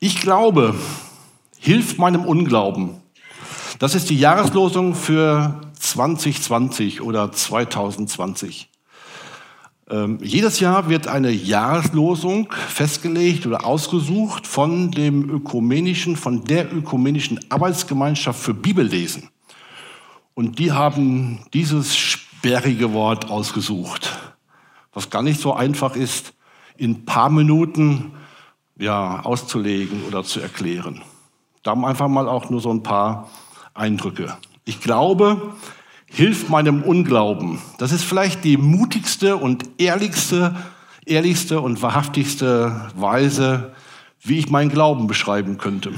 Ich glaube, hilf meinem Unglauben. Das ist die Jahreslosung für 2020 oder 2020. Ähm, jedes Jahr wird eine Jahreslosung festgelegt oder ausgesucht von dem ökumenischen, von der ökumenischen Arbeitsgemeinschaft für Bibellesen. Und die haben dieses sperrige Wort ausgesucht, was gar nicht so einfach ist, in ein paar Minuten ja, auszulegen oder zu erklären. Da haben einfach mal auch nur so ein paar Eindrücke. Ich glaube, hilf meinem Unglauben. Das ist vielleicht die mutigste und ehrlichste, ehrlichste und wahrhaftigste Weise, wie ich meinen Glauben beschreiben könnte.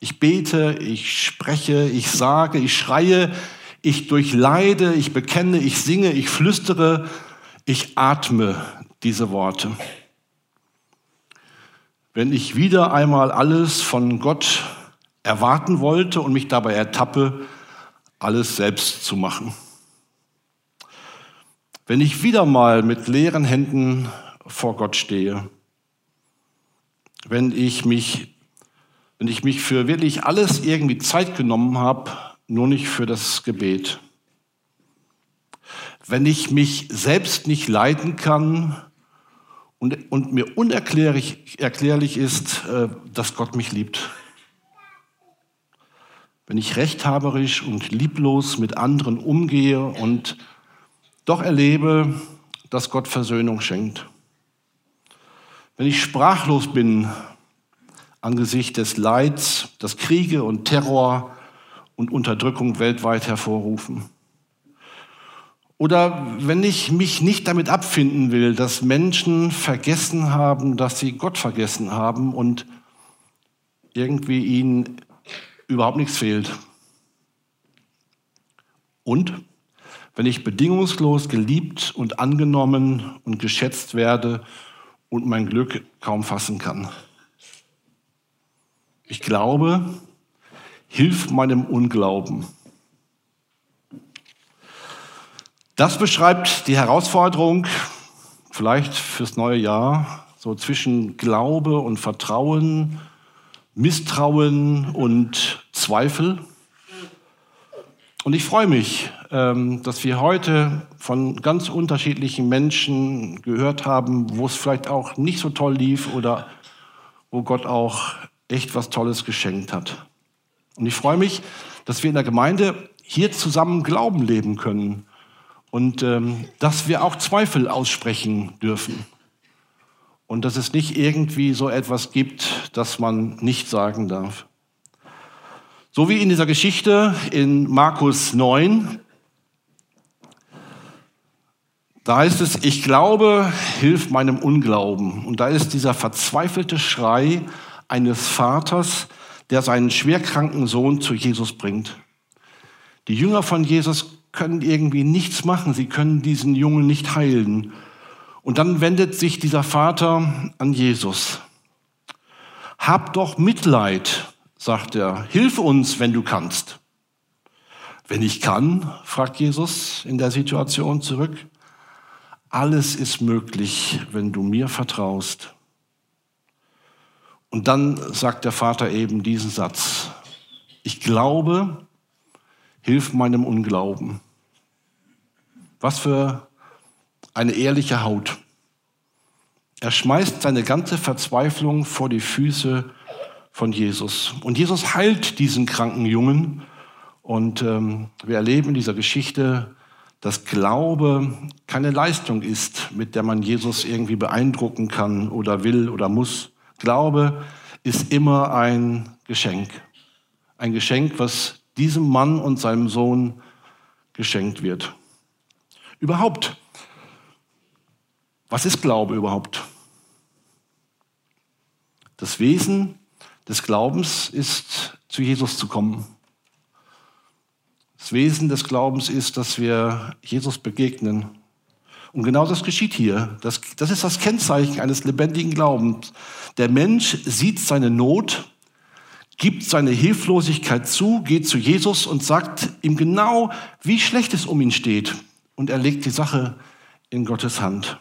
Ich bete, ich spreche, ich sage, ich schreie, ich durchleide, ich bekenne, ich singe, ich flüstere, ich atme diese Worte. Wenn ich wieder einmal alles von Gott erwarten wollte und mich dabei ertappe, alles selbst zu machen. Wenn ich wieder mal mit leeren Händen vor Gott stehe, wenn ich mich, wenn ich mich für wirklich alles irgendwie Zeit genommen habe, nur nicht für das Gebet. Wenn ich mich selbst nicht leiten kann und, und mir unerklärlich erklärlich ist, äh, dass Gott mich liebt wenn ich rechthaberisch und lieblos mit anderen umgehe und doch erlebe, dass Gott Versöhnung schenkt. Wenn ich sprachlos bin angesichts des Leids, das Kriege und Terror und Unterdrückung weltweit hervorrufen. Oder wenn ich mich nicht damit abfinden will, dass Menschen vergessen haben, dass sie Gott vergessen haben und irgendwie ihnen überhaupt nichts fehlt. Und wenn ich bedingungslos geliebt und angenommen und geschätzt werde und mein Glück kaum fassen kann. Ich glaube, hilf meinem Unglauben. Das beschreibt die Herausforderung, vielleicht fürs neue Jahr, so zwischen Glaube und Vertrauen, Misstrauen und Zweifel. Und ich freue mich, ähm, dass wir heute von ganz unterschiedlichen Menschen gehört haben, wo es vielleicht auch nicht so toll lief oder wo Gott auch echt was Tolles geschenkt hat. Und ich freue mich, dass wir in der Gemeinde hier zusammen Glauben leben können und ähm, dass wir auch Zweifel aussprechen dürfen und dass es nicht irgendwie so etwas gibt, das man nicht sagen darf. So wie in dieser Geschichte in Markus 9, da heißt es, ich glaube, hilf meinem Unglauben. Und da ist dieser verzweifelte Schrei eines Vaters, der seinen schwerkranken Sohn zu Jesus bringt. Die Jünger von Jesus können irgendwie nichts machen, sie können diesen Jungen nicht heilen. Und dann wendet sich dieser Vater an Jesus. Hab doch Mitleid, sagt er, hilf uns, wenn du kannst. Wenn ich kann, fragt Jesus in der Situation zurück. Alles ist möglich, wenn du mir vertraust. Und dann sagt der Vater eben diesen Satz. Ich glaube, hilf meinem Unglauben. Was für eine ehrliche Haut. Er schmeißt seine ganze Verzweiflung vor die Füße von Jesus. Und Jesus heilt diesen kranken Jungen. Und ähm, wir erleben in dieser Geschichte, dass Glaube keine Leistung ist, mit der man Jesus irgendwie beeindrucken kann oder will oder muss. Glaube ist immer ein Geschenk. Ein Geschenk, was diesem Mann und seinem Sohn geschenkt wird. Überhaupt was ist Glaube überhaupt? Das Wesen des Glaubens ist, zu Jesus zu kommen. Das Wesen des Glaubens ist, dass wir Jesus begegnen. Und genau das geschieht hier. Das, das ist das Kennzeichen eines lebendigen Glaubens. Der Mensch sieht seine Not, gibt seine Hilflosigkeit zu, geht zu Jesus und sagt ihm genau, wie schlecht es um ihn steht. Und er legt die Sache in Gottes Hand.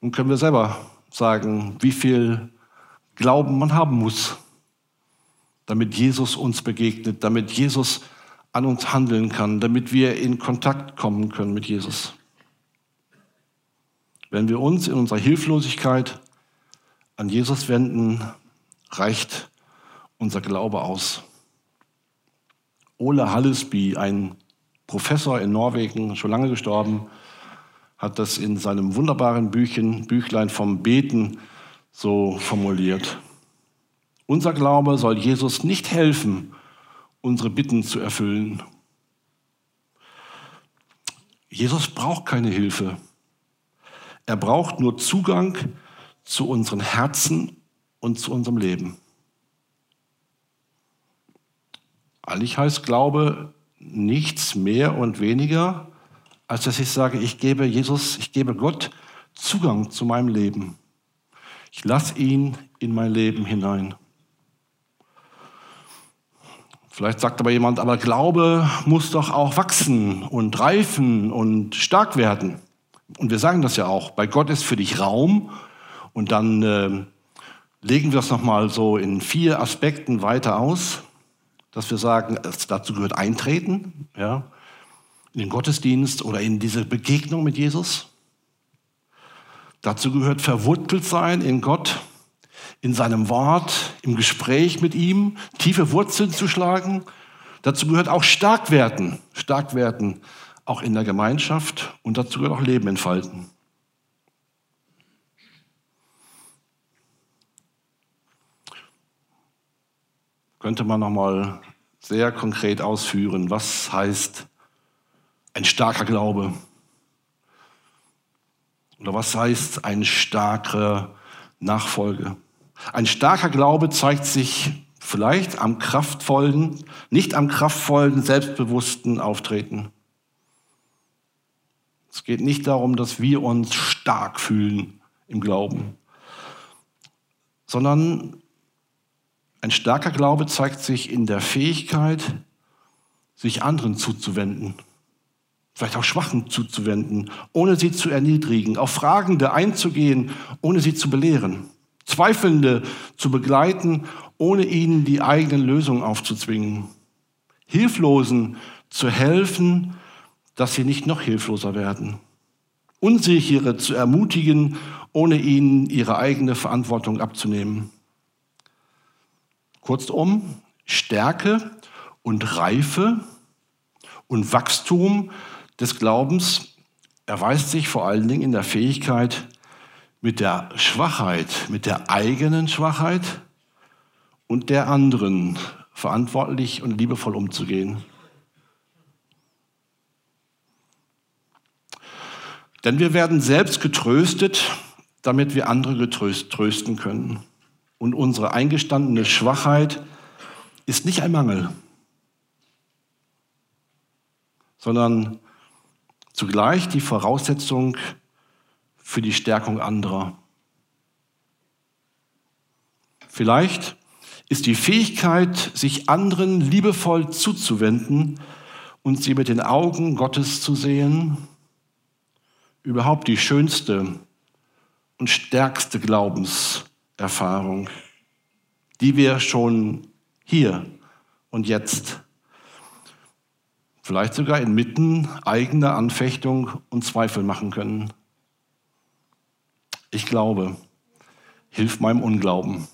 Nun können wir selber sagen, wie viel Glauben man haben muss, damit Jesus uns begegnet, damit Jesus an uns handeln kann, damit wir in Kontakt kommen können mit Jesus. Wenn wir uns in unserer Hilflosigkeit an Jesus wenden, reicht unser Glaube aus. Ole Hallesby, ein Professor in Norwegen, schon lange gestorben, hat das in seinem wunderbaren Büchchen, Büchlein vom Beten so formuliert. Unser Glaube soll Jesus nicht helfen, unsere Bitten zu erfüllen. Jesus braucht keine Hilfe. Er braucht nur Zugang zu unseren Herzen und zu unserem Leben. Eigentlich heißt Glaube nichts mehr und weniger, als dass ich sage, ich gebe Jesus, ich gebe Gott Zugang zu meinem Leben. Ich lasse ihn in mein Leben hinein. Vielleicht sagt aber jemand, aber Glaube muss doch auch wachsen und reifen und stark werden. Und wir sagen das ja auch, bei Gott ist für dich Raum. Und dann äh, legen wir das nochmal so in vier Aspekten weiter aus, dass wir sagen, dazu gehört Eintreten, ja, in den Gottesdienst oder in diese Begegnung mit Jesus. Dazu gehört verwurzelt sein in Gott, in seinem Wort, im Gespräch mit ihm, tiefe Wurzeln zu schlagen. Dazu gehört auch stark werden, stark werden, auch in der Gemeinschaft und dazu gehört auch Leben entfalten. Könnte man noch mal sehr konkret ausführen, was heißt ein starker Glaube? Oder was heißt ein starker Nachfolge? Ein starker Glaube zeigt sich vielleicht am kraftvollen, nicht am kraftvollen, selbstbewussten Auftreten. Es geht nicht darum, dass wir uns stark fühlen im Glauben, sondern ein starker Glaube zeigt sich in der Fähigkeit, sich anderen zuzuwenden. Vielleicht auch Schwachen zuzuwenden, ohne sie zu erniedrigen, auf Fragende einzugehen, ohne sie zu belehren, Zweifelnde zu begleiten, ohne ihnen die eigene Lösung aufzuzwingen, Hilflosen zu helfen, dass sie nicht noch hilfloser werden, Unsichere zu ermutigen, ohne ihnen ihre eigene Verantwortung abzunehmen. Kurzum, Stärke und Reife und Wachstum des Glaubens erweist sich vor allen Dingen in der Fähigkeit, mit der Schwachheit, mit der eigenen Schwachheit und der anderen verantwortlich und liebevoll umzugehen. Denn wir werden selbst getröstet, damit wir andere getröst, trösten können. Und unsere eingestandene Schwachheit ist nicht ein Mangel, sondern zugleich die Voraussetzung für die Stärkung anderer. Vielleicht ist die Fähigkeit, sich anderen liebevoll zuzuwenden und sie mit den Augen Gottes zu sehen, überhaupt die schönste und stärkste Glaubenserfahrung, die wir schon hier und jetzt vielleicht sogar inmitten eigener Anfechtung und Zweifel machen können. Ich glaube, hilf meinem Unglauben.